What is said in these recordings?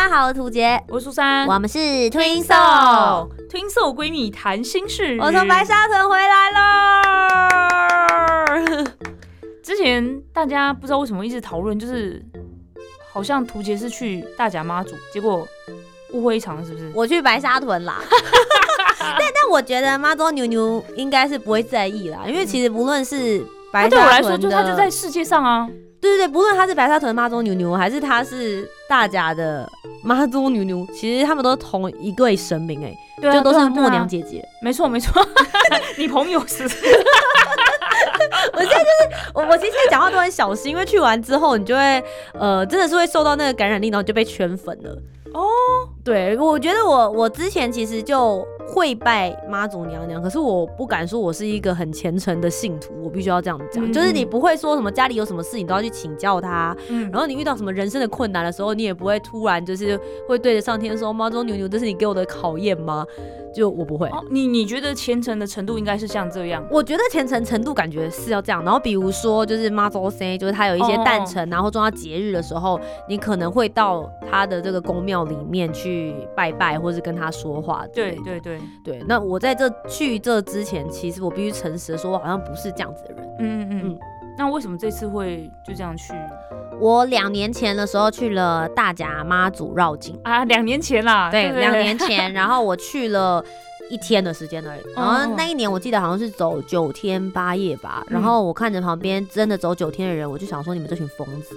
大家好，我是涂杰，我是苏珊，我们是 Twin Soul。Twin Soul 闺蜜谈心事。我从白沙屯回来了。之前大家不知道为什么一直讨论，就是好像涂杰是去大甲妈祖，结果误会一场，是不是？我去白沙屯啦。但但我觉得妈祖牛牛应该是不会在意啦，因为其实不论是白对我来说，就他就在世界上啊。对对对，不论他是白沙屯妈祖牛牛，还是他是大甲的妈祖牛牛，其实他们都同一对神明哎、就都是默娘。姐姐。没错没错，你朋友是不是？我现在就是我，我其实现在讲话都很小心，因为去完之后，你就会呃，真的是会受到那个感染力，然后就被圈粉了。哦，对，我觉得我我之前其实就会拜妈祖娘娘，可是我不敢说我是一个很虔诚的信徒，我必须要这样讲，嗯就是你不会说什么家里有什么事，你都要去请教他，嗯，然后你遇到什么人生的困难的时候，你也不会突然就是会对着上天说妈祖牛牛，这是你给我的考验吗？就我不会。哦，你你觉得虔诚的程度应该是像这样？我觉得虔诚程度感觉是要这样，然后比如说就是妈祖 C，就是他有一些哦诞辰，然后重要节日的时候，你可能会到他的这个宫庙里面去拜拜，或是跟他说话。对对对，对，那我在这去这之前，其实我必须诚实的说，我好像不是这样子的人。嗯嗯嗯嗯。那为什么这次会就这样去我两年前的时候去了大甲妈祖绕境，啊？两年前啦，对，两年 前，然后我去了。一天的时间而已，然后那一年我记得好像是走九天八夜吧，然后我看着旁边真的走九天的人，我就想说你们这群疯子，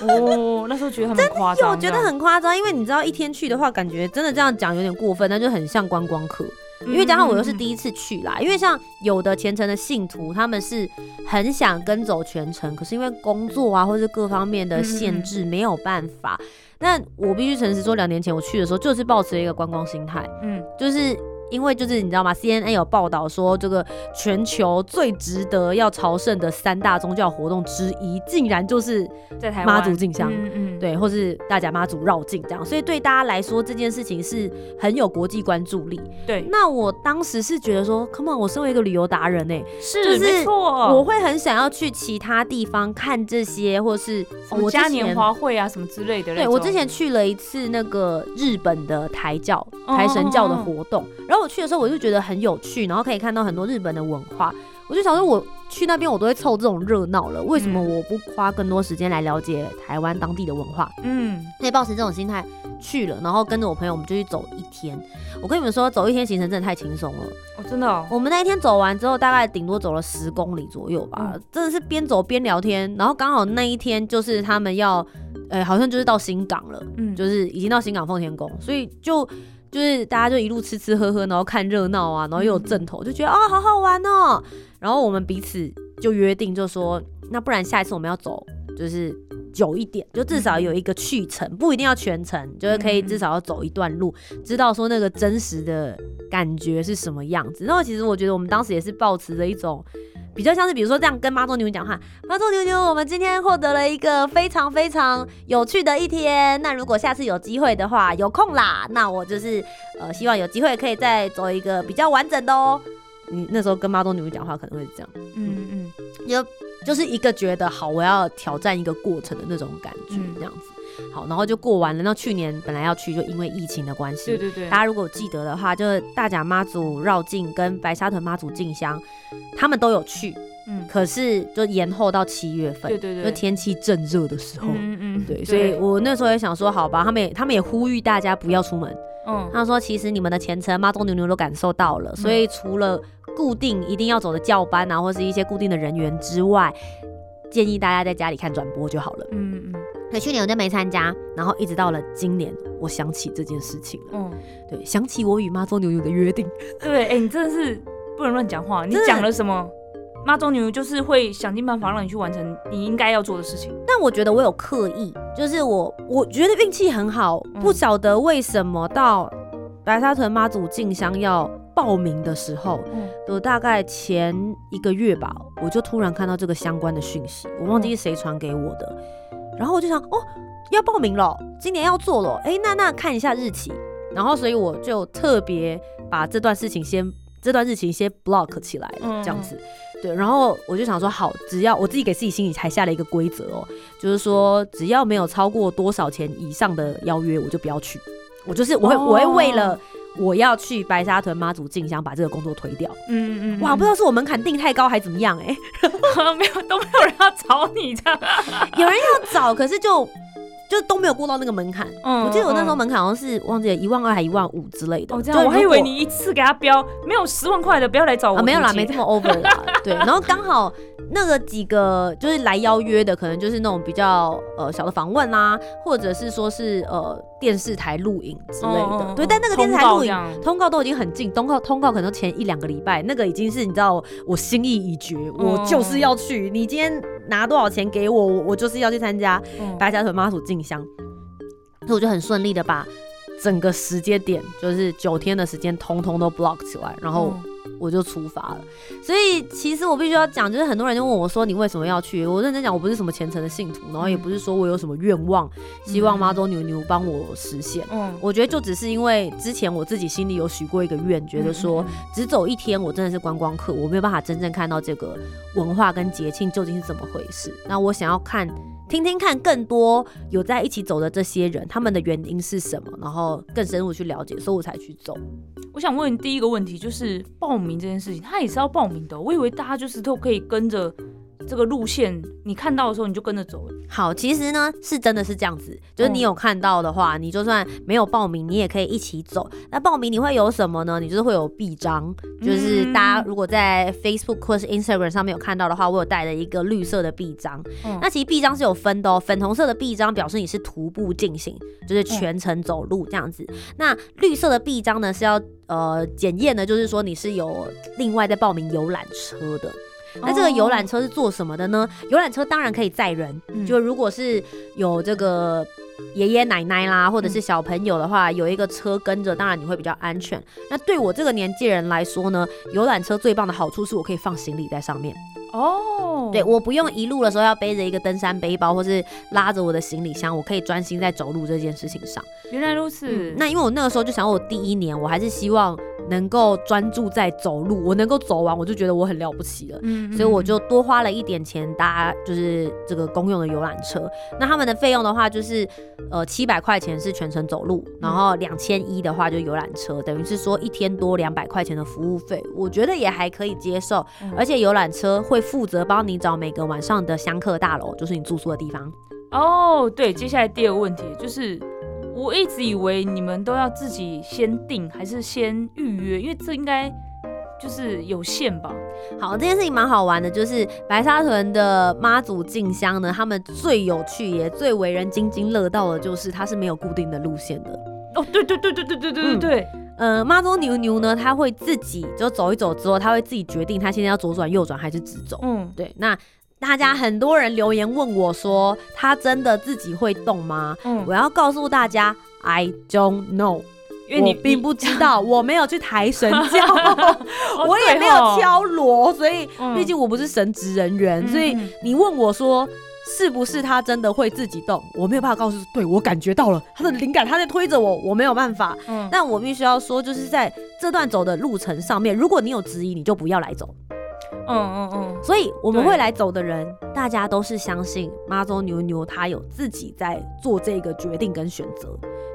哦，那时候觉得他们夸张，就我觉得很夸张，因为你知道一天去的话，感觉真的这样讲有点过分，那就很像观光客。嗯，因为加上我又是，第一次去啦，因为像有的虔诚的信徒，他们是很想跟走全程，可是因为工作啊或是各方面的限制没有办法。那我必须诚实说，两年前我去的时候，就是抱持了一个观光心态，嗯，就是。因为就是你知道吗？CNN 有报道说，这个全球最值得要朝圣的三大宗教活动之一，竟然就是在台湾妈祖进香嗯嗯，对，或是大甲妈祖绕境这样，所以对大家来说这件事情是很有国际关注力。对，那我当时是觉得说，Come on，我身为一个旅游达人呢、是就是没错，我会很想要去其他地方看这些，或是什么嘉年。华会啊什么之类的。对我之前去了一次那个日本的台教哦台神教的活动，然后我去的时候我就觉得很有趣，然后可以看到很多日本的文化，我就想说我去那边我都会凑这种热闹了，为什么嗯我不花更多时间来了解台湾当地的文化？嗯，所以抱持这种心态去了，然后跟着我朋友我们就去走一天。我跟你们说，走一天行程真的太轻松了。哦，真的哦，我们那一天走完之后，大概顶多走了十公里左右吧，嗯真的是边走边聊天。然后刚好那一天就是他们要，呃，好像就是到新港了，嗯，就是已经到新港奉天宫，所以就就是大家就一路吃吃喝喝，然后看热闹啊，然后又有正头，就觉得啊、好好玩哦。然后我们彼此就约定，就说那不然下一次我们要走就是久一点，就至少有一个去程，不一定要全程，就是可以至少要走一段路，知道说那个真实的感觉是什么样子。然后其实我觉得我们当时也是抱持着一种。比较像是，比如说这样跟妈祖牛牛讲话，妈祖牛牛，我们今天获得了一个非常非常有趣的一天。那如果下次有机会的话，有空啦，那我就是呃，希望有机会可以再走一个比较完整的哦。你那时候跟妈祖牛牛讲话可能会是这样，嗯嗯就就是一个觉得好，我要挑战一个过程的那种感觉，嗯这样子。好，然后就过完了。那去年本来要去，就因为疫情的关系，对对对大，家如果记得的话，就是大甲妈祖绕境跟白沙屯妈祖进香，他们都有去，嗯，可是就延后到七月份，对对对，就天气正热的时候。嗯嗯，对，所以我那时候也想说，好吧，他们也他们也呼吁大家不要出门。嗯他说，其实你们的前程妈祖牛牛都感受到了，所以除了固定一定要走的教班啊，或是一些固定的人员之外，建议大家在家里看转播就好了。嗯嗯所以去年我就没参加，然后一直到了今年，我想起这件事情了。嗯，对，想起我与妈祖牛牛的约定。对，哎，你真的是不能乱讲话，你讲了什么？妈祖牛就是会想尽办法让你去完成你应该要做的事情。但我觉得我有刻意，就是我我觉得运气很好，嗯不晓得为什么到白沙屯妈祖进香要报名的时候嗯。的大概前一个月吧，我就突然看到这个相关的讯息，我忘记是谁传给我的，然后我就想，哦，要报名了，今年要做了，哎，那那看一下日期，然后所以我就特别把这段事情先这段日期先 block 起来这样子。对，然后我就想说，好，只要我自己给自己心里才下了一个规则哦，就是说只要没有超过多少钱以上的邀约，我就不要去。我就是我会、我会为了我要去白沙屯妈祖进香把这个工作推掉。嗯嗯哇，不知道是我门槛定太高还怎么样哎、道 没有都没有人要找你这样。有人要找，可是就就都没有过到那个门槛。嗯我记得我那时候嗯门槛好像是忘记了一万二还一万五之类的。哦，这样我还以为你一次给他标没有十万块的，不要来找我。啊，没有啦，姐没这么 over 啦。对，然后刚好那个几个就是来邀约的，可能就是那种比较呃小的访问啦，或者是说是呃电视台录影之类的。对，但那个电视台录影通告通告都已经很近，通告通告可能前一两个礼拜，那个已经是你知道我心意已决，我就是要去。你今天拿多少钱给我，我我就是要去参加嗯白家屯妈祖进香，所以我就很顺利的把整个时间点，就是九天的时间，通通都 block 起来，然后嗯我就出发了。所以其实我必须要讲，就是很多人就问我说：“你为什么要去？”我认真讲，我不是什么虔诚的信徒，然后也不是说我有什么愿望，希望妈祖牛牛帮我实现。嗯，我觉得就只是因为之前我自己心里有许过一个愿，觉得说只走一天，我真的是观光客，我没有办法真正看到这个文化跟节庆究竟是怎么回事。那我想要看。听听看更多有在一起走的这些人，他们的原因是什么，然后更深入去了解，所以我才去走。我想问第一个问题就是报名这件事情，他也是要报名的。我以为大家就是都可以跟着这个路线，你看到的时候你就跟着走。好，其实呢是真的是这样子，就是你有看到的话，你就算没有报名，你也可以一起走。那报名你会有什么呢？你就是会有臂章，就是大家如果在 Facebook 或是 Instagram 上面有看到的话，我有带了一个绿色的臂章。嗯那其实臂章是有分的哦，粉红色的臂章表示你是徒步进行，就是全程走路这样子。那绿色的臂章呢是要呃检验的，就是说你是有另外在报名游览车的。那这个游览车是做什么的呢？游览车当然可以载人，嗯就如果是有这个爷爷奶奶啦，或者是小朋友的话，有一个车跟着，当然你会比较安全。那对我这个年纪人来说呢，游览车最棒的好处是我可以放行李在上面，哦，对，我不用一路的时候要背着一个登山背包，或是拉着我的行李箱，我可以专心在走路这件事情上。原来如此。嗯，那因为我那个时候就想，我第一年我还是希望能够专注在走路，我能够走完，我就觉得我很了不起了。嗯所以我就多花了一点钱搭就是这个公用的游览车。那他们的费用的话，就是呃七百块钱是全程走路，然后两千一的话就游览车，等于是说一天多两百块钱的服务费，我觉得也还可以接受。嗯而且游览车会负责帮你找每个晚上的香客大楼，就是你住宿的地方。哦，对，接下来第二个问题就是，我一直以为你们都要自己先订，还是先预约？因为这应该就是有限吧？好，这件事情蛮好玩的，就是白沙屯的妈祖进香呢，他们最有趣也最为人津津乐道的，就是它是没有固定的路线的。哦，对对对对对对对对嗯对，呃，妈祖牛牛呢，他会自己就走一走之后，他会自己决定他现在要左转、右转还是直走。嗯，对，那大家很多人留言问我说，他真的自己会动吗？嗯我要告诉大家，I don't know，因为你并不知道，我没有去抬神教，哦 我也没有，敲锣，所以嗯毕竟我不是神职人员，所以你问我说。是不是他真的会自己动？我没有办法告诉，对我感觉到了他的灵感，他在推着我，我没有办法。嗯但我必须要说，就是在这段走的路程上面，如果你有质疑，你就不要来走。嗯嗯嗯，所以我们会来走的人，大家都是相信妈祖牛牛他有自己在做这个决定跟选择。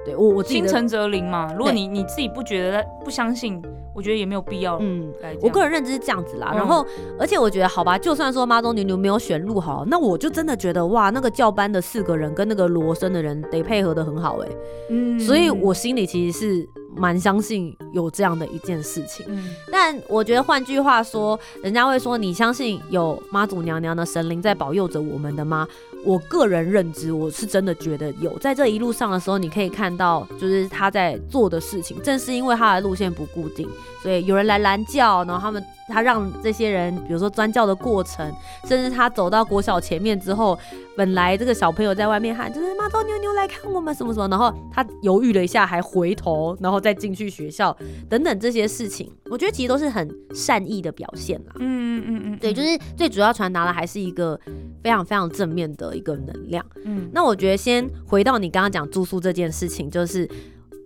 对我我自己的，心诚则灵嘛。如果你你自己不觉得不相信，我觉得也没有必要嗯。我个人认知是这样子啦。嗯然后，而且我觉得好吧，就算说妈祖牛牛没有选路好，那我就真的觉得哇，那个教班的四个人跟那个罗生的人得配合的很好哎、嗯所以我心里其实是蛮相信有这样的一件事情。嗯但我觉得换句话说，人家会说你相信有妈祖娘娘的神灵在保佑着我们的吗？我个人认知，我是真的觉得有在这一路上的时候，你可以看到，就是他在做的事情，正是因为他的路线不固定，所以有人来拦轿，然后他们他让这些人，比如说钻轿的过程，甚至他走到国小前面之后，本来这个小朋友在外面喊，就是妈祖牛牛来看我们什么什么，然后他犹豫了一下，还回头，然后再进去学校等等这些事情，我觉得其实都是很善意的表现啦。嗯嗯嗯嗯，对，就是最主要传达的还是一个非常非常正面的一个能量。嗯那我觉得先回到你刚刚讲住宿这件事情，就是。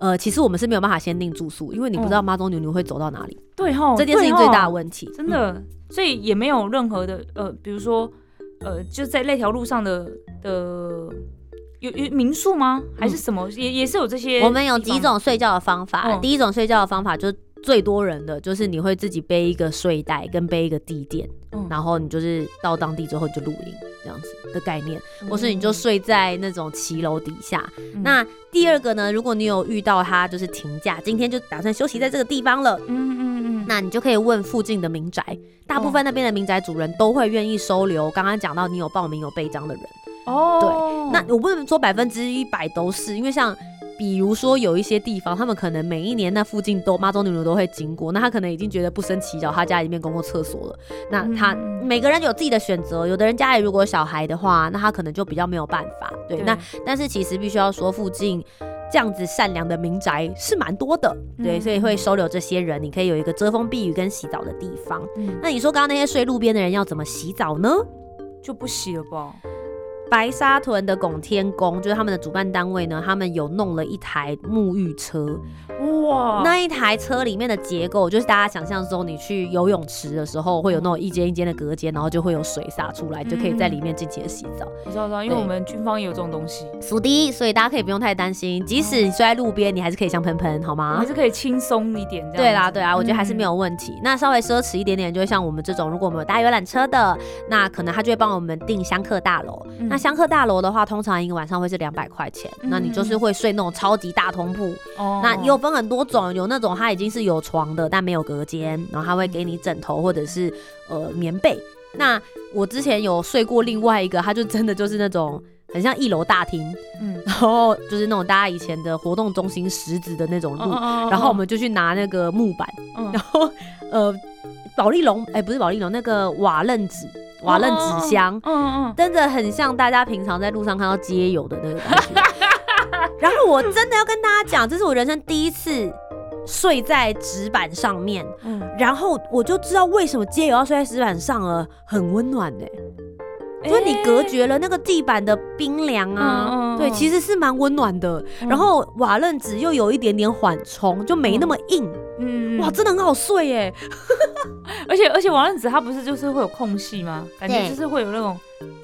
呃，其实我们是没有办法先定住宿，因为你不知道嗯妈祖牛牛会走到哪里，对哈，这件事情最大的问题。嗯真的，所以也没有任何的呃，比如说呃，就在那条路上的的有有民宿吗？还是什么？也也是有这些我们有几种睡觉的方法。嗯第一种睡觉的方法就是最多人的，就是你会自己背一个睡袋跟背一个地垫，嗯然后你就是到当地之后你就露营这样子的概念，嗯或是你就睡在那种骑楼底下。嗯那第二个呢，如果你有遇到他就是停假，今天就打算休息在这个地方了。嗯嗯嗯，那你就可以问附近的民宅，大部分那边的民宅主人都会愿意收留。刚刚讲到你有报名有备章的人，哦，对那我不能说百分之一百都是，因为像比如说有一些地方，他们可能每一年那附近都妈祖牛牛都会经过，那他可能已经觉得不生其扰，他家里面公共厕所了。那他嗯每个人有自己的选择，有的人家里如果有小孩的话，那他可能就比较没有办法。对，对那但是其实必须要说，附近这样子善良的民宅是蛮多的，对，嗯所以会收留这些人，你可以有一个遮风避雨跟洗澡的地方。嗯那你说刚刚那些睡路边的人要怎么洗澡呢？就不洗了吧？白沙屯的拱天宫，就是他们的主办单位呢，他们有弄了一台沐浴车。哇，那一台车里面的结构，就是大家想象中，你去游泳池的时候，会有那种一间一间的隔间，然后就会有水洒出来，就可以在里面尽情的洗澡。我知道，我知道，因为我们军方也有这种东西，属的，所以大家可以不用太担心，即使你睡在路边，你还是可以香喷喷，好吗还？是可以轻松一点这样。对啦，对啊，我觉得还是没有。问题。那稍微奢侈一点点，就会像我们这种，如果我们有搭游览车的，那可能他就会帮我们订香客大楼。嗯那香客大楼的话，通常一个晚上会是两百块钱，嗯那你就是会睡那种超级大通铺。哦那也有分很多种，有那种它已经是有床的，但没有隔间，然后它会给你枕头或者是呃棉被。那我之前有睡过另外一个，它就真的就是那种很像一楼大厅，嗯，然后就是那种大家以前的活动中心石子的那种路，嗯然后我们就去拿那个木板，嗯然后呃保丽龙，哎、不是保丽龙，那个瓦楞纸，瓦楞纸箱，嗯嗯。真的很像大家平常在路上看到街友的那个感觉。然后我真的要跟大家讲，这是我人生第一次睡在纸板上面，嗯。然后我就知道为什么街友要睡在纸板上了，很温暖呢、嗯，就是你隔绝了那个地板的冰凉啊，对，其实是蛮温暖的。嗯。然后瓦楞纸又有一点点缓冲，就没那么硬，嗯，嗯哇，真的很好睡耶。而且而且瓦楞纸它不是就是会有空隙吗？感觉就是会有那种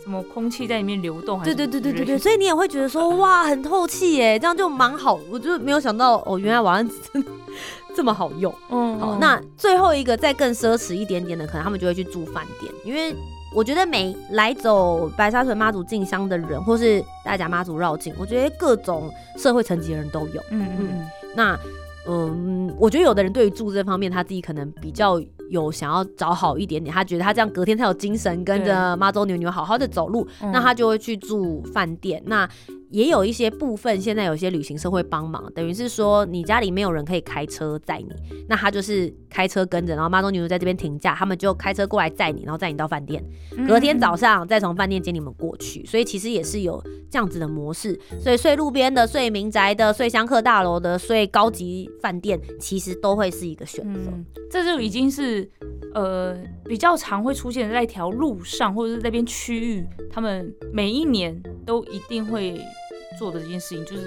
什么空气在里面流动，对对对对对对，所以你也会觉得说 哇，很透气耶，这样就蛮好。我就没有想到哦，原来瓦楞纸真的这么好用。嗯好，那最后一个再更奢侈一点点的，可能他们就会去住饭店，因为我觉得每来走白沙屯妈祖进香的人，或是大甲妈祖绕境，我觉得各种社会层级的人都有。嗯嗯嗯那嗯，我觉得有的人对于住这方面，他自己可能比较有想要找好一点点，他觉得他这样隔天才有精神，跟着妈祖牛牛好好的走路，嗯那他就会去住饭店。那也有一些部分，现在有些旅行社会帮忙，等于是说你家里没有人可以开车载你，那他就是开车跟着，然后妈祖牛牛在这边停驾，他们就开车过来载你，然后载你到饭店，嗯隔天早上再从饭店接你们过去。所以其实也是有这样子的模式，所以睡路边的、睡民宅的、睡香客大楼的、睡高级饭店，其实都会是一个选择。嗯，这就已经是呃比较常会出现在一条路上或者是那边区域，他们每一年都一定会做的这件事情，就是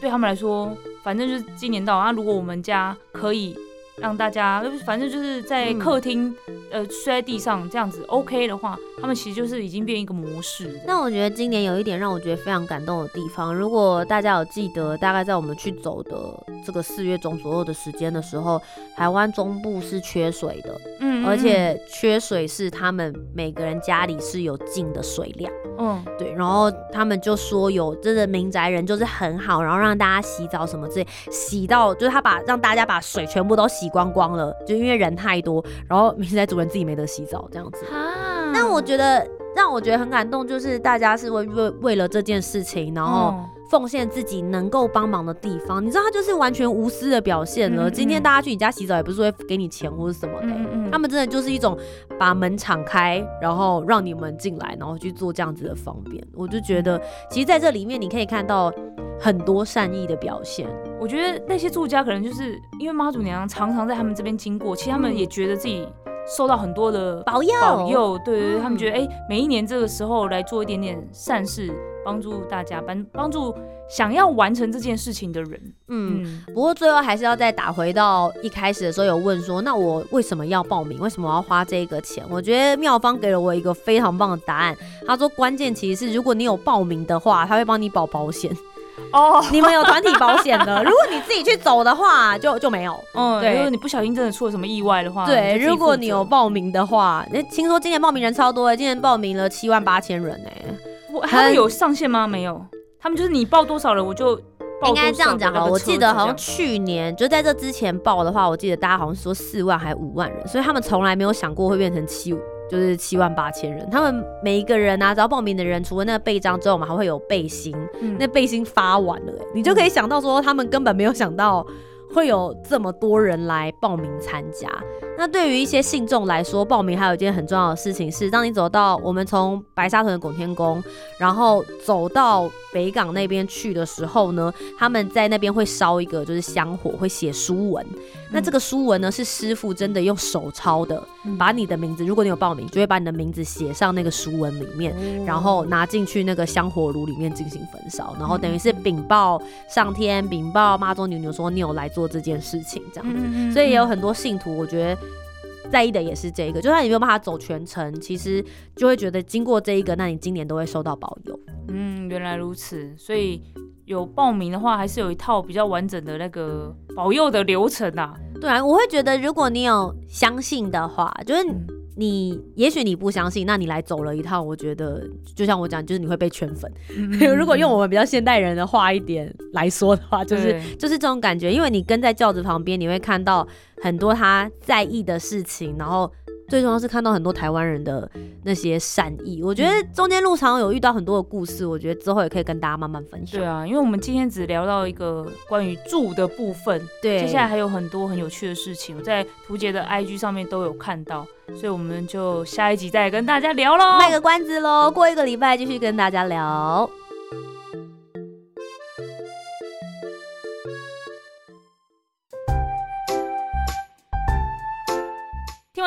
对他们来说，反正就是今年到啊，如果我们家可以让大家，反正就是在嗯客厅、呃睡在地上这样子 OK 的话，他们其实就是已经变一个模式。那我觉得今年有一点让我觉得非常感动的地方，如果大家有记得，大概在我们去走的这个四月中左右的时间的时候，台湾中部是缺水的，嗯而且缺水是他们每个人家里是有进的水量。嗯对，然后他们就说有真的民宅人就是很好，然后让大家洗澡什么之类，洗到就是他把让大家把水全部都洗光光了，就因为人太多，然后民宅主人自己没得洗澡这样子。啊但我觉得让我觉得很感动，就是大家是为为为了这件事情，然后嗯奉献自己能够帮忙的地方。你知道，他就是完全无私的表现了。嗯嗯今天大家去你家洗澡，也不是会给你钱或者什么的、他们真的就是一种把门敞开，然后让你们进来，然后去做这样子的方便。我就觉得，其实在这里面你可以看到很多善意的表现。我觉得那些住家可能就是因为妈祖娘娘常常在他们这边经过，其实他们也觉得自己受到很多的保佑保佑，对对对，嗯他们觉得哎、每一年这个时候来做一点点善事，帮助大家，帮帮助想要完成这件事情的人。嗯。嗯不过最后还是要再打回到一开始的时候，有问说，那我为什么要报名？为什么我要花这个钱？我觉得妙方给了我一个非常棒的答案。他说，关键其实是如果你有报名的话，他会帮你保保险。哦，你们有团体保险的，如果你自己去走的话，就就没有。嗯，对如果你不小心真的出了什么意外的话，对，如果你有报名的话，那听说今年报名人超多的，今年报名了七万八千人哎、我他们有上限吗？没有，他们就是你报多少人，我就报应该这样讲我记得好像去去年就在这之前报的话，我记得大家好像说四万还五万人，所以他们从来没有想过会变成七，就是七万八千人。他们每一个人啊，只要报名的人，除了那个背章之后，我们还会有背心，那背心发完了、欸，你就可以想到说，他们根本没有想到会有这么多人来报名参加。那对于一些信众来说，报名还有一件很重要的事情是，当你走到我们从白沙屯的拱天宫，然后走到北港那边去的时候呢，他们在那边会烧一个就是香火，会写书文。那这个书文呢，是师傅真的用手抄的，把你的名字，如果你有报名，就会把你的名字写上那个书文里面。然后拿进去那个香火炉里面进行焚烧，然后等于是禀报上天，禀报妈祖牛牛说你有来做这件事情这样子，嗯所以也有很多信徒，我觉得。在意的也是这一个，就算你没有办法走全程，其实就会觉得经过这一个，那你今年都会收到保佑。嗯，原来如此，所以有报名的话，还是有一套比较完整的那个保佑的流程啊。对啊，我会觉得如果你有相信的话，就是嗯你也许你不相信，那你来走了一趟，我觉得就像我讲，就是你会被圈粉。嗯 如果用我们比较现代人的话一点来说的话，就是就是这种感觉，因为你跟在轿子旁边，你会看到很多他在意的事情，然后最重要是看到很多台湾人的那些善意。我觉得中间路上有遇到很多的故事，我觉得之后也可以跟大家慢慢分享。对啊，因为我们今天只聊到一个关于住的部分，对，接下来还有很多很有趣的事情，我在图杰的 IG 上面都有看到，所以我们就下一集再跟大家聊喽。卖个关子喽，过一个礼拜继续跟大家聊。